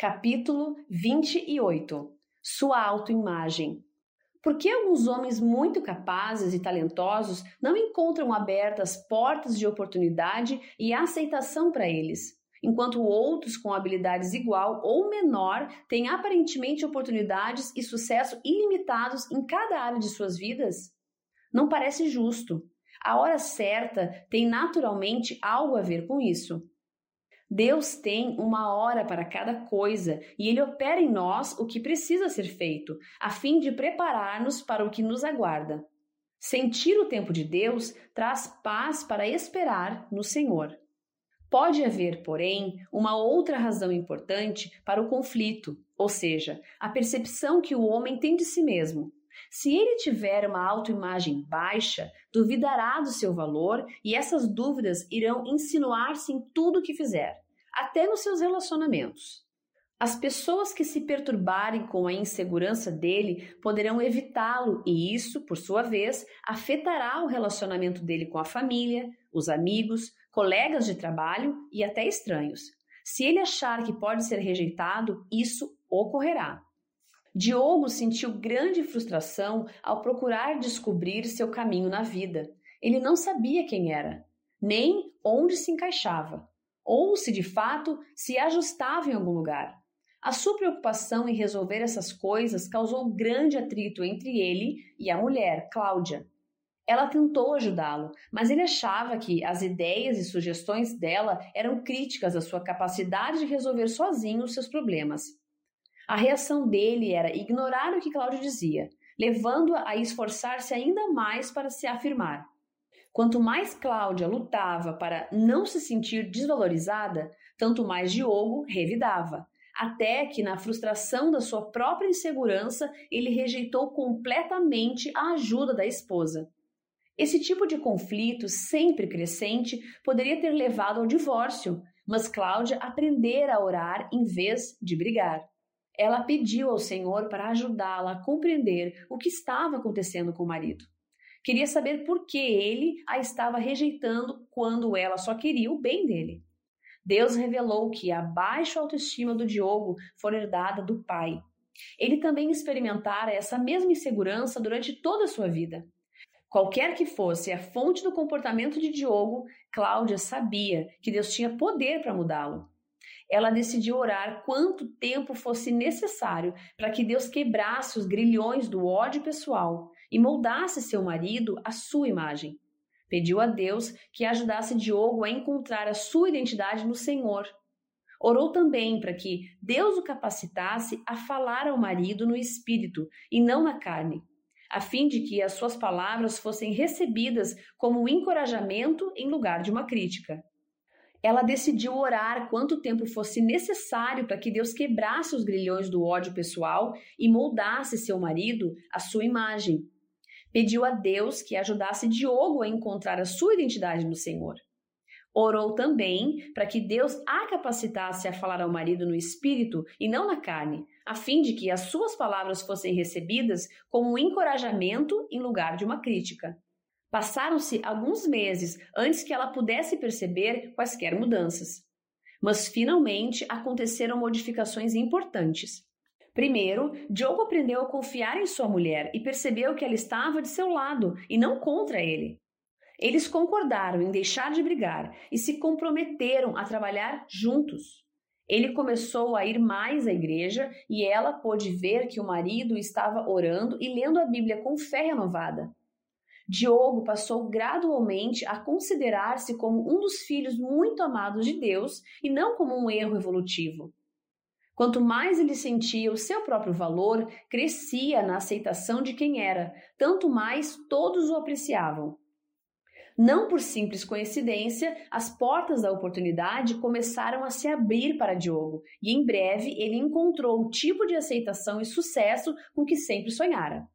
Capítulo 28 Sua autoimagem. Por que alguns homens muito capazes e talentosos não encontram abertas portas de oportunidade e aceitação para eles, enquanto outros com habilidades igual ou menor têm aparentemente oportunidades e sucesso ilimitados em cada área de suas vidas? Não parece justo. A hora certa tem naturalmente algo a ver com isso. Deus tem uma hora para cada coisa e Ele opera em nós o que precisa ser feito, a fim de preparar-nos para o que nos aguarda. Sentir o tempo de Deus traz paz para esperar no Senhor. Pode haver, porém, uma outra razão importante para o conflito, ou seja, a percepção que o homem tem de si mesmo. Se ele tiver uma autoimagem baixa, duvidará do seu valor e essas dúvidas irão insinuar-se em tudo o que fizer, até nos seus relacionamentos. As pessoas que se perturbarem com a insegurança dele poderão evitá-lo, e isso, por sua vez, afetará o relacionamento dele com a família, os amigos, colegas de trabalho e até estranhos. Se ele achar que pode ser rejeitado, isso ocorrerá. Diogo sentiu grande frustração ao procurar descobrir seu caminho na vida. Ele não sabia quem era, nem onde se encaixava, ou se de fato se ajustava em algum lugar. A sua preocupação em resolver essas coisas causou grande atrito entre ele e a mulher, Cláudia. Ela tentou ajudá-lo, mas ele achava que as ideias e sugestões dela eram críticas à sua capacidade de resolver sozinho os seus problemas. A reação dele era ignorar o que Cláudio dizia, levando-a a esforçar-se ainda mais para se afirmar. Quanto mais Cláudia lutava para não se sentir desvalorizada, tanto mais Diogo revidava, até que, na frustração da sua própria insegurança, ele rejeitou completamente a ajuda da esposa. Esse tipo de conflito, sempre crescente, poderia ter levado ao divórcio, mas Cláudia aprendera a orar em vez de brigar ela pediu ao Senhor para ajudá-la a compreender o que estava acontecendo com o marido. Queria saber por que ele a estava rejeitando quando ela só queria o bem dele. Deus revelou que a baixa autoestima do Diogo foi herdada do pai. Ele também experimentara essa mesma insegurança durante toda a sua vida. Qualquer que fosse a fonte do comportamento de Diogo, Cláudia sabia que Deus tinha poder para mudá-lo ela decidiu orar quanto tempo fosse necessário para que Deus quebrasse os grilhões do ódio pessoal e moldasse seu marido à sua imagem. Pediu a Deus que ajudasse Diogo a encontrar a sua identidade no Senhor. Orou também para que Deus o capacitasse a falar ao marido no espírito e não na carne, a fim de que as suas palavras fossem recebidas como um encorajamento em lugar de uma crítica ela decidiu orar quanto tempo fosse necessário para que Deus quebrasse os grilhões do ódio pessoal e moldasse seu marido à sua imagem. Pediu a Deus que ajudasse Diogo a encontrar a sua identidade no Senhor. Orou também para que Deus a capacitasse a falar ao marido no espírito e não na carne, a fim de que as suas palavras fossem recebidas como um encorajamento em lugar de uma crítica. Passaram-se alguns meses antes que ela pudesse perceber quaisquer mudanças. Mas finalmente aconteceram modificações importantes. Primeiro, Diogo aprendeu a confiar em sua mulher e percebeu que ela estava de seu lado e não contra ele. Eles concordaram em deixar de brigar e se comprometeram a trabalhar juntos. Ele começou a ir mais à igreja e ela pôde ver que o marido estava orando e lendo a Bíblia com fé renovada. Diogo passou gradualmente a considerar-se como um dos filhos muito amados de Deus e não como um erro evolutivo. Quanto mais ele sentia o seu próprio valor, crescia na aceitação de quem era, tanto mais todos o apreciavam. Não por simples coincidência, as portas da oportunidade começaram a se abrir para Diogo, e em breve ele encontrou o tipo de aceitação e sucesso com que sempre sonhara.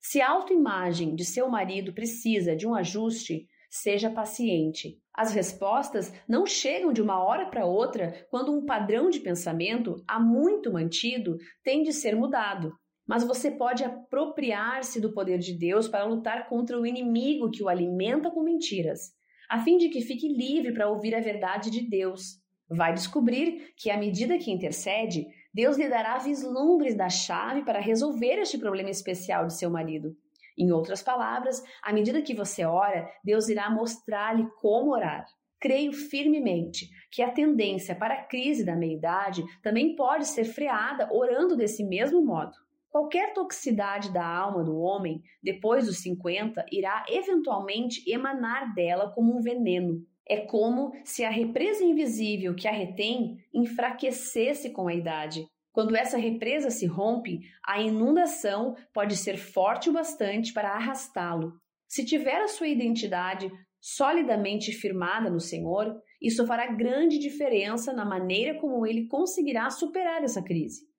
Se a autoimagem de seu marido precisa de um ajuste, seja paciente. As respostas não chegam de uma hora para outra quando um padrão de pensamento há muito mantido tem de ser mudado. Mas você pode apropriar-se do poder de Deus para lutar contra o inimigo que o alimenta com mentiras, a fim de que fique livre para ouvir a verdade de Deus. Vai descobrir que, à medida que intercede, Deus lhe dará vislumbres da chave para resolver este problema especial de seu marido. Em outras palavras, à medida que você ora, Deus irá mostrar-lhe como orar. Creio firmemente que a tendência para a crise da meia-idade também pode ser freada orando desse mesmo modo. Qualquer toxicidade da alma do homem, depois dos 50, irá eventualmente emanar dela como um veneno. É como se a represa invisível que a retém enfraquecesse com a idade. Quando essa represa se rompe, a inundação pode ser forte o bastante para arrastá-lo. Se tiver a sua identidade solidamente firmada no Senhor, isso fará grande diferença na maneira como ele conseguirá superar essa crise.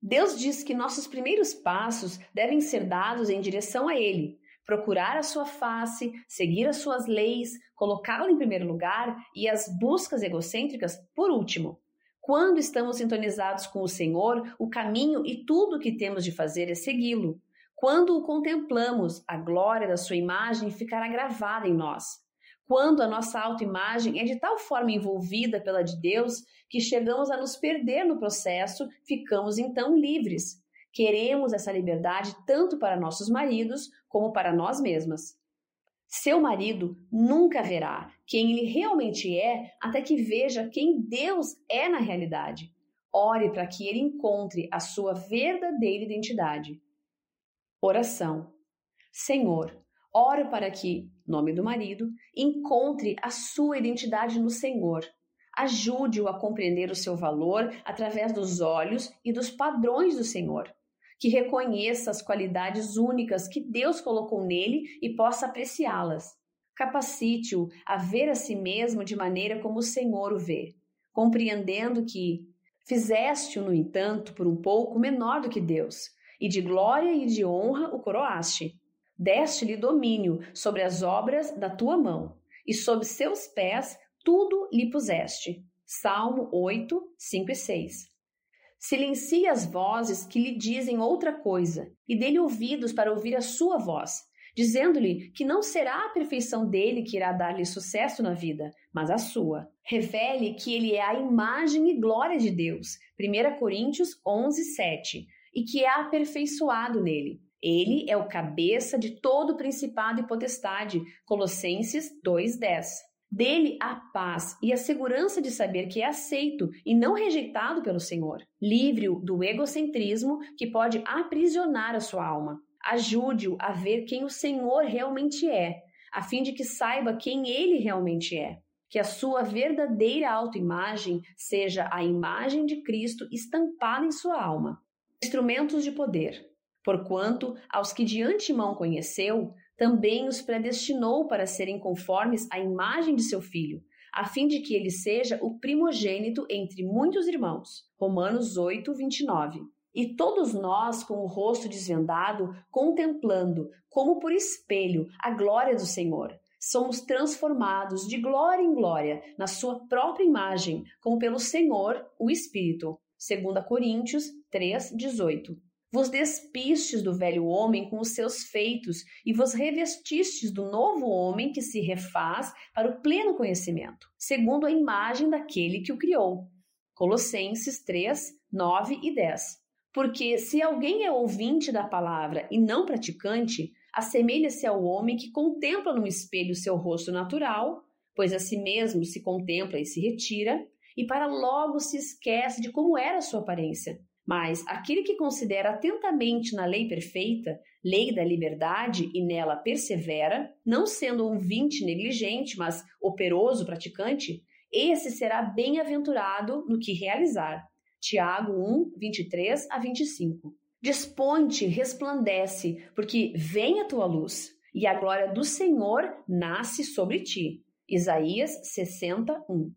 Deus diz que nossos primeiros passos devem ser dados em direção a Ele, procurar a sua face, seguir as suas leis, colocá-lo em primeiro lugar e as buscas egocêntricas por último. Quando estamos sintonizados com o Senhor, o caminho e tudo o que temos de fazer é segui-lo. Quando o contemplamos, a glória da sua imagem ficará gravada em nós. Quando a nossa autoimagem é de tal forma envolvida pela de Deus que chegamos a nos perder no processo, ficamos então livres. Queremos essa liberdade tanto para nossos maridos como para nós mesmas. Seu marido nunca verá quem ele realmente é até que veja quem Deus é na realidade. Ore para que ele encontre a sua verdadeira identidade. Oração. Senhor, oro para que, nome do marido, encontre a sua identidade no Senhor. Ajude-o a compreender o seu valor através dos olhos e dos padrões do Senhor. Que reconheça as qualidades únicas que Deus colocou nele e possa apreciá-las. Capacite-o a ver a si mesmo de maneira como o Senhor o vê, compreendendo que fizeste-o, no entanto, por um pouco menor do que Deus, e de glória e de honra o coroaste. Deste-lhe domínio sobre as obras da tua mão, e sob seus pés tudo lhe puseste. Salmo 8, 5 e 6. Silencie as vozes que lhe dizem outra coisa e dê-lhe ouvidos para ouvir a sua voz, dizendo-lhe que não será a perfeição dele que irá dar-lhe sucesso na vida, mas a sua. Revele que ele é a imagem e glória de Deus, 1 Coríntios 11, 7, e que é aperfeiçoado nele. Ele é o cabeça de todo principado e potestade, Colossenses 2:10. Dele a paz e a segurança de saber que é aceito e não rejeitado pelo Senhor. Livre-o do egocentrismo que pode aprisionar a sua alma. Ajude-o a ver quem o Senhor realmente é, a fim de que saiba quem ele realmente é. Que a sua verdadeira autoimagem seja a imagem de Cristo estampada em sua alma. Instrumentos de poder. Porquanto, aos que de antemão conheceu, também os predestinou para serem conformes à imagem de seu filho, a fim de que ele seja o primogênito entre muitos irmãos. Romanos 8, 29. E todos nós, com o rosto desvendado, contemplando, como por espelho, a glória do Senhor, somos transformados de glória em glória na sua própria imagem, como pelo Senhor, o Espírito. 2 Coríntios 3, 18 vos despistes do velho homem com os seus feitos e vos revestistes do novo homem que se refaz para o pleno conhecimento, segundo a imagem daquele que o criou. Colossenses 3, 9 e 10. Porque se alguém é ouvinte da palavra e não praticante, assemelha-se ao homem que contempla no espelho seu rosto natural, pois a si mesmo se contempla e se retira, e para logo se esquece de como era a sua aparência mas aquele que considera atentamente na lei perfeita, lei da liberdade, e nela persevera, não sendo um vinte negligente, mas operoso praticante, esse será bem-aventurado no que realizar. Tiago 1, 23 a 25. Dispõe-te, resplandece, porque vem a tua luz, e a glória do Senhor nasce sobre ti. Isaías 61.